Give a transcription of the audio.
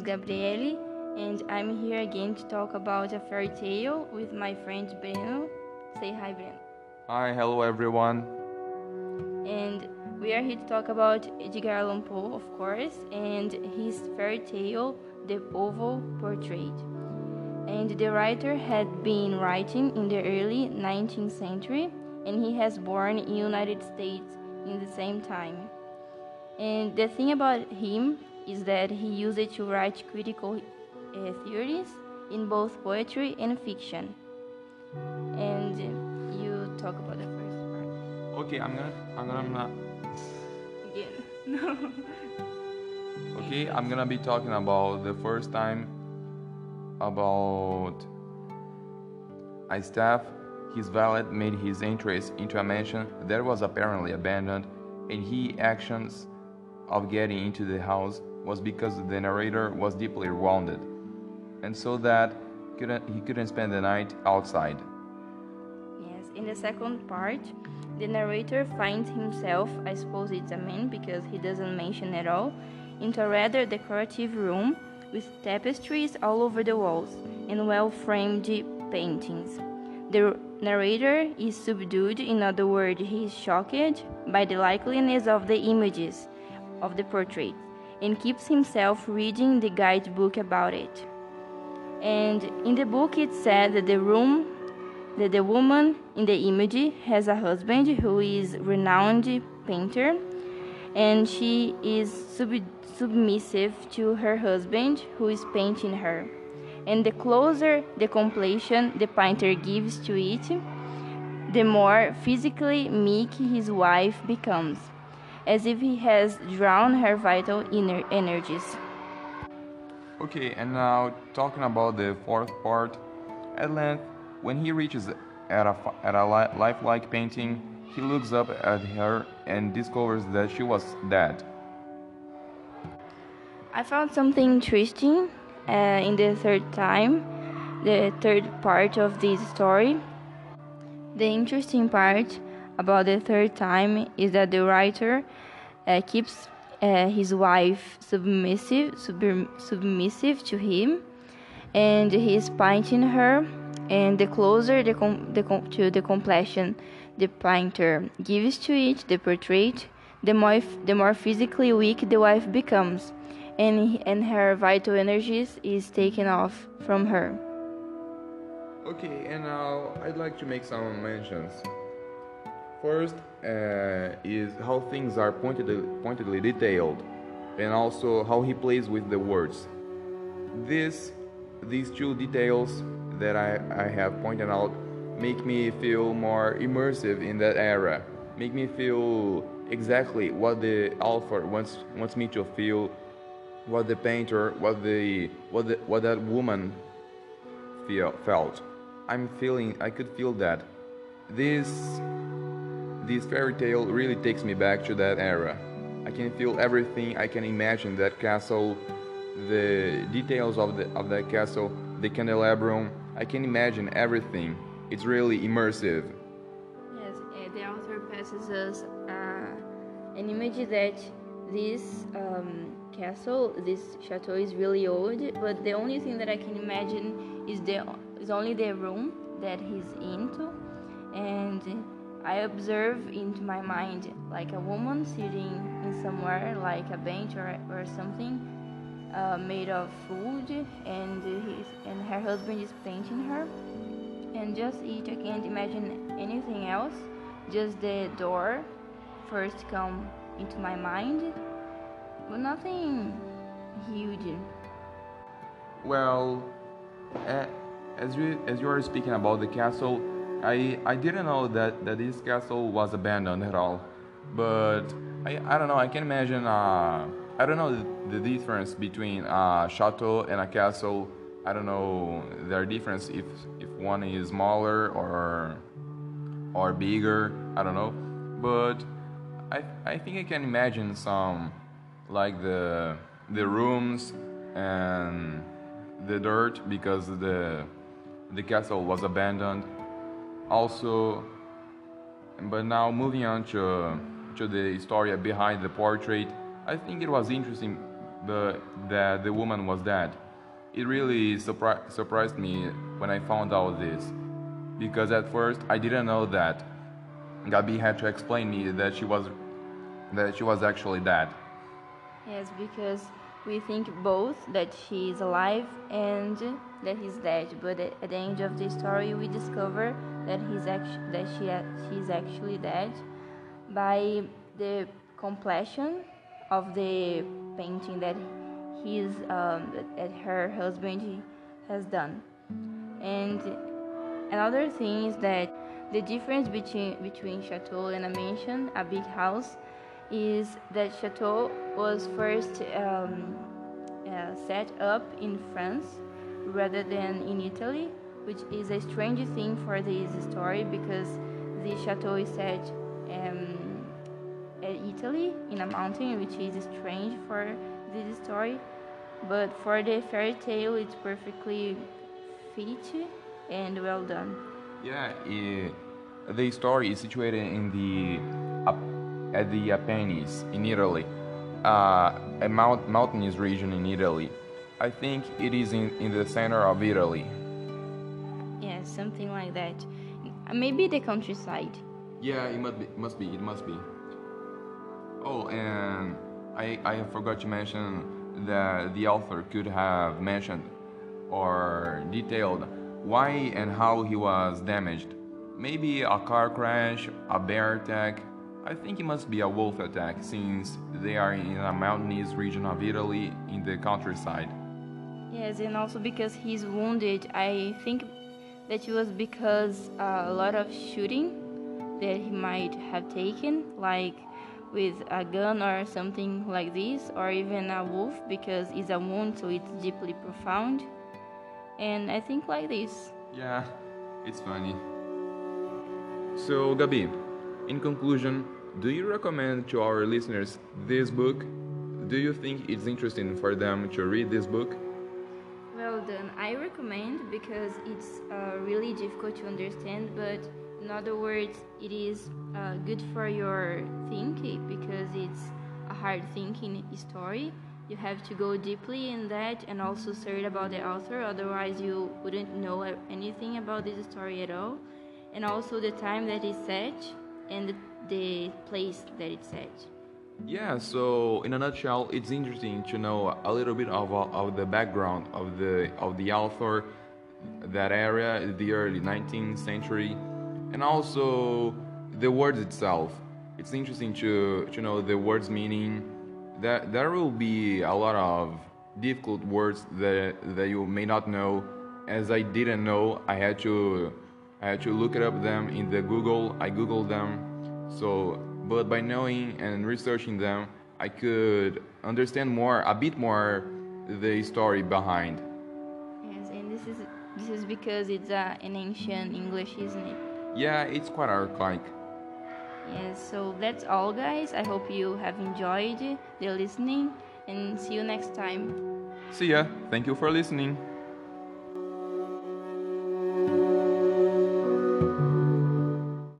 is Gabriele, and I'm here again to talk about a fairy tale with my friend Breno. Say hi, Breno. Hi, hello everyone. And we are here to talk about Edgar Allan Poe, of course, and his fairy tale, The Oval Portrait. And the writer had been writing in the early 19th century, and he has born in United States in the same time. And the thing about him is that he used it to write critical uh, theories in both poetry and fiction. And you talk about the first part. Okay, I'm gonna, I'm gonna, Again. No. okay, I'm gonna be talking about the first time about a staff. His valet made his entrance into a mansion that was apparently abandoned, and he actions of getting into the house was because the narrator was deeply wounded, and so that couldn't, he couldn't spend the night outside. Yes, in the second part, the narrator finds himself, I suppose it's a man because he doesn't mention at all, into a rather decorative room with tapestries all over the walls and well framed paintings. The narrator is subdued, in other words, he is shocked by the likeliness of the images of the portrait and keeps himself reading the guidebook about it. And in the book, it said that the room, that the woman in the image has a husband who is renowned painter, and she is sub- submissive to her husband who is painting her. And the closer the completion the painter gives to it, the more physically meek his wife becomes, as if he has drawn her vital inner energies. Okay, and now talking about the fourth part, at length, when he reaches at a, at a li- lifelike painting, he looks up at her and discovers that she was dead. I found something interesting uh, in the third time, the third part of this story. The interesting part about the third time is that the writer uh, keeps uh, his wife submissive, sub- submissive to him, and he is painting her. And the closer the, com- the com- to the completion the painter gives to it, the portrait, the more f- the more physically weak the wife becomes, and and her vital energies is taken off from her. Okay, and now I'd like to make some mentions. First uh, is how things are pointedly, pointedly detailed, and also how he plays with the words. This, these two details that I, I have pointed out make me feel more immersive in that era, make me feel exactly what the author wants wants me to feel, what the painter, what the what the, what that woman feel, felt. I'm feeling I could feel that. This this fairy tale really takes me back to that era. I can feel everything. I can imagine that castle, the details of the of that castle, the candelabrum. I can imagine everything. It's really immersive. Yes, uh, the author passes us uh, an image that this um, castle, this chateau, is really old. But the only thing that I can imagine is the is only the room that he's into, and I observe into my mind like a woman sitting in somewhere, like a bench or or something, uh, made of wood, and his and her husband is painting her. And just it I can't imagine anything else. Just the door first come into my mind but nothing huge. Well, uh, as you as you are speaking about the castle, I I didn't know that that this castle was abandoned at all. But I I don't know. I can imagine. Uh, I don't know the, the difference between a chateau and a castle. I don't know their difference if if one is smaller or or bigger. I don't know. But I I think I can imagine some like the the rooms and the dirt because the the castle was abandoned. Also, but now moving on to to the story behind the portrait, I think it was interesting but that the woman was dead. It really surpri- surprised me when I found out this, because at first I didn't know that. Gabi had to explain me that she was that she was actually dead. Yes, because we think both that she is alive and that he's dead, but at the end of the story we discover that he's actually that she she's actually dead by the completion of the painting that his um, that her husband has done. And another thing is that the difference between between chateau and a mansion, a big house, is that chateau was first um, uh, set up in France rather than in Italy, which is a strange thing for this story because the chateau is set um, at Italy in a mountain, which is strange for this story. But for the fairy tale, it's perfectly fit and well done. Yeah, it, the story is situated in the at the Apennines in Italy, uh, a mount, mountainous region in Italy. I think it is in, in the center of Italy. Something like that. Maybe the countryside. Yeah, it must be. Must be. It must be. Oh, and I I forgot to mention that the author could have mentioned or detailed why and how he was damaged. Maybe a car crash, a bear attack, I think it must be a wolf attack since they are in a mountainous region of Italy in the countryside. Yes, and also because he's wounded, I think that it was because uh, a lot of shooting that he might have taken, like with a gun or something like this, or even a wolf because it's a wound, so it's deeply profound. And I think like this. Yeah, it's funny. So, Gabi, in conclusion, do you recommend to our listeners this book? Do you think it's interesting for them to read this book? Well done. I recommend because it's uh, really difficult to understand, but in other words, it is uh, good for your thinking because it's a hard thinking story. You have to go deeply in that and also search about the author, otherwise, you wouldn't know anything about this story at all. And also, the time that is set and the, place that it's at. Yeah, so in a nutshell, it's interesting to know a little bit of, uh, of the background of the of the author, that area, the early 19th century, and also the words itself. It's interesting to to know the words meaning. That there will be a lot of difficult words that that you may not know. As I didn't know, I had to I had to look it up them in the Google. I googled them. So, but by knowing and researching them, I could understand more, a bit more, the story behind. Yes, and this is this is because it's uh, an ancient English, isn't it? Yeah, it's quite archaic. Yes, so that's all, guys. I hope you have enjoyed the listening, and see you next time. See ya. Thank you for listening.